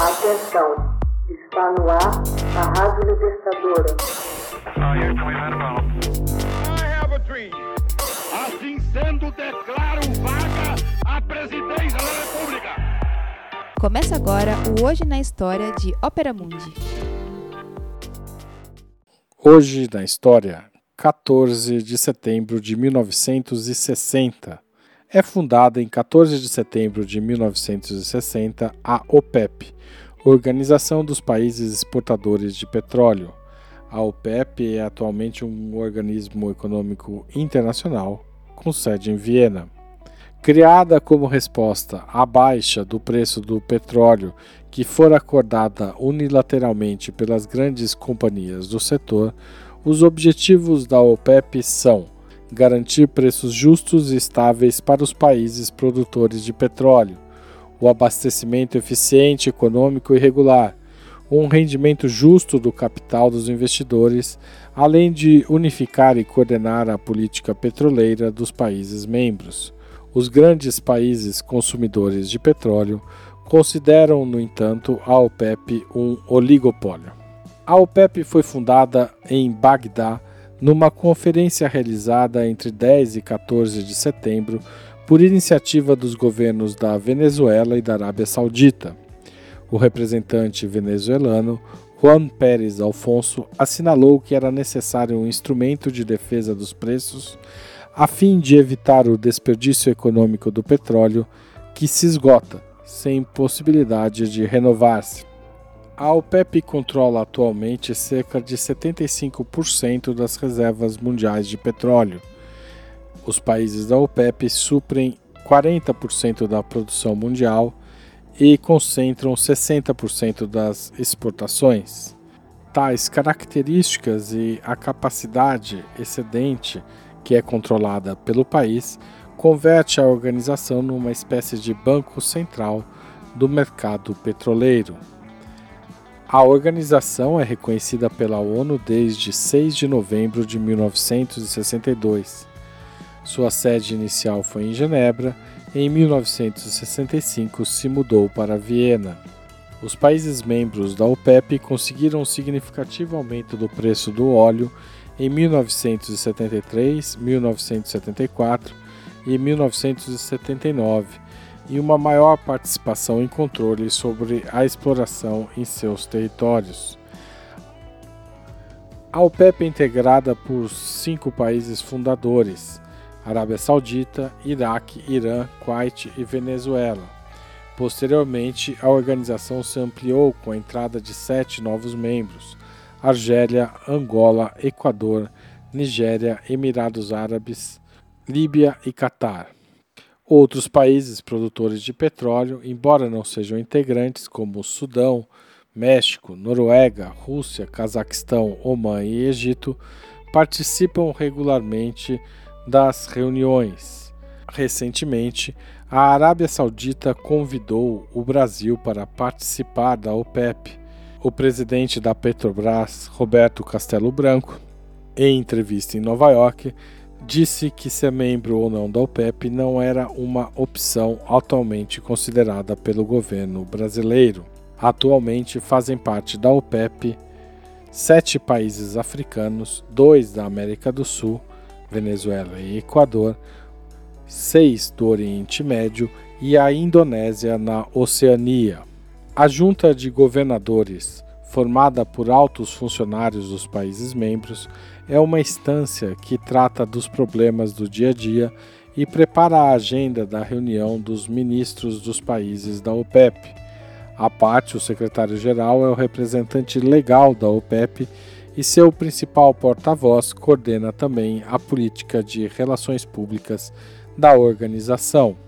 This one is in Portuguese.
Atenção, está no ar a Rádio Libertadora. Assim sendo, declaro vaga a presidência da República. Começa agora o Hoje na História de Ópera Mundi. Hoje na História, 14 de setembro de 1960. É fundada em 14 de setembro de 1960 a OPEP, Organização dos Países Exportadores de Petróleo. A OPEP é atualmente um organismo econômico internacional com sede em Viena. Criada como resposta à baixa do preço do petróleo que for acordada unilateralmente pelas grandes companhias do setor, os objetivos da OPEP são garantir preços justos e estáveis para os países produtores de petróleo, o abastecimento eficiente, econômico e regular, um rendimento justo do capital dos investidores, além de unificar e coordenar a política petroleira dos países membros. Os grandes países consumidores de petróleo consideram, no entanto, a OPEP um oligopólio. A OPEP foi fundada em Bagdá numa conferência realizada entre 10 e 14 de setembro por iniciativa dos governos da Venezuela e da Arábia Saudita. O representante venezuelano Juan Pérez Alfonso assinalou que era necessário um instrumento de defesa dos preços a fim de evitar o desperdício econômico do petróleo que se esgota sem possibilidade de renovar-se. A OPEP controla atualmente cerca de 75% das reservas mundiais de petróleo. Os países da OPEP suprem 40% da produção mundial e concentram 60% das exportações. Tais características e a capacidade excedente que é controlada pelo país converte a organização numa espécie de banco central do mercado petroleiro. A organização é reconhecida pela ONU desde 6 de novembro de 1962. Sua sede inicial foi em Genebra e em 1965 se mudou para Viena. Os países membros da OPEP conseguiram um significativo aumento do preço do óleo em 1973, 1974 e 1979 e uma maior participação em controle sobre a exploração em seus territórios. A OPEP é integrada por cinco países fundadores: Arábia Saudita, Iraque, Irã, Kuwait e Venezuela. Posteriormente, a organização se ampliou com a entrada de sete novos membros: Argélia, Angola, Equador, Nigéria, Emirados Árabes, Líbia e Catar. Outros países produtores de petróleo, embora não sejam integrantes, como Sudão, México, Noruega, Rússia, Cazaquistão, Omã e Egito, participam regularmente das reuniões. Recentemente, a Arábia Saudita convidou o Brasil para participar da OPEP. O presidente da Petrobras, Roberto Castelo Branco, em entrevista em Nova York, disse que ser membro ou não da OPEP não era uma opção atualmente considerada pelo governo brasileiro. Atualmente fazem parte da OPEP sete países africanos, dois da América do Sul, Venezuela e Equador, seis do Oriente Médio e a Indonésia na Oceania. A junta de governadores formada por altos funcionários dos países membros, é uma instância que trata dos problemas do dia a dia e prepara a agenda da reunião dos ministros dos países da OPEP. A parte, o secretário-geral é o representante legal da OPEP e seu principal porta-voz coordena também a política de relações públicas da organização.